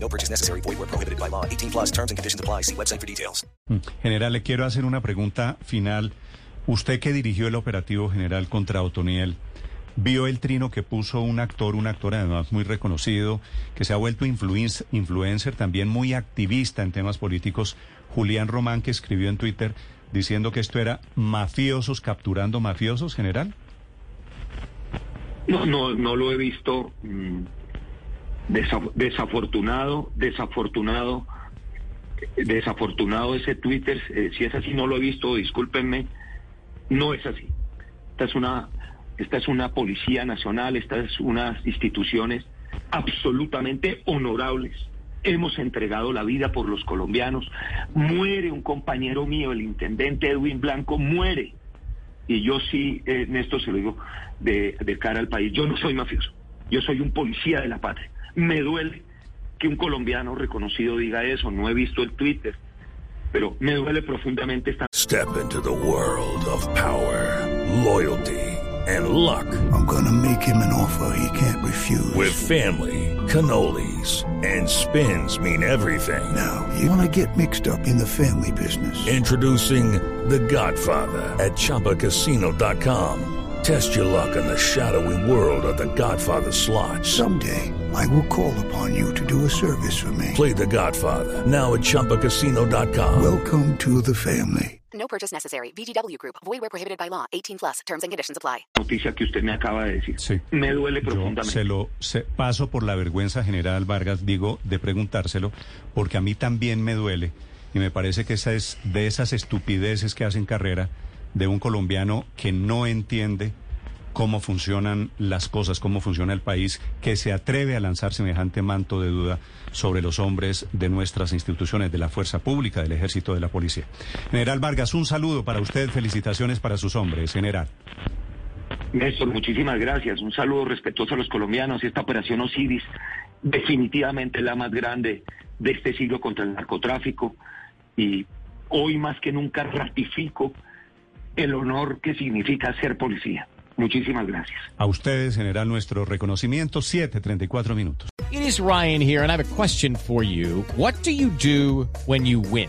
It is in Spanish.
No purchase necessary. Void where prohibited by law. 18 plus terms and conditions apply. See website for details. General, le quiero hacer una pregunta final. Usted que dirigió el operativo general contra Otoniel, vio el trino que puso un actor, un actor además muy reconocido, que se ha vuelto influencer, influencer también muy activista en temas políticos, Julián Román, que escribió en Twitter diciendo que esto era mafiosos capturando mafiosos, general. No, no, no lo he visto. Desa- desafortunado, desafortunado, desafortunado ese Twitter. eh, si es así, no lo he visto. Discúlpenme. No es así. Esta es una, esta es una policía nacional. Estas es unas instituciones absolutamente honorables. Hemos entregado la vida por los colombianos. Muere un compañero mío, el intendente Edwin Blanco, muere. Y yo sí, eh, Néstor, se lo digo de, de cara al país, yo no soy mafioso, yo soy un policía de la patria. Me duele que un colombiano reconocido diga eso, no he visto el Twitter, pero me duele profundamente esta... Step into the world of power, loyalty, and luck. I'm gonna make him an offer he can't refuse. With family, cannolis, and spins mean everything. now, you wanna get mixed up in the family business. Introducing The Godfather at ChumbaCasino.com. Test your luck in the shadowy world of The Godfather slot. Someday, I will call upon you to do a service for me. Play The Godfather now at ChumbaCasino.com. Welcome to the family. No purchase necessary. VGW Group. Void where prohibited by law. 18 plus. Terms and conditions apply. noticia que usted me acaba de decir. Sí. Me duele Yo profundamente. se lo se- paso por la vergüenza general, Vargas, digo, de preguntárselo, porque a mí también me duele y me parece que esa es de esas estupideces que hacen carrera de un colombiano que no entiende cómo funcionan las cosas, cómo funciona el país, que se atreve a lanzar semejante manto de duda sobre los hombres de nuestras instituciones, de la fuerza pública, del ejército, de la policía. General Vargas, un saludo para usted, felicitaciones para sus hombres, general. Néstor, muchísimas gracias. Un saludo respetuoso a los colombianos. Esta operación Osiris definitivamente la más grande de este siglo contra el narcotráfico y hoy más que nunca ratifico el honor que significa ser policía. Muchísimas gracias. A ustedes, general, nuestro reconocimiento, 7.34 minutos. It is Ryan here, and I have a question for you. What do you do when you win?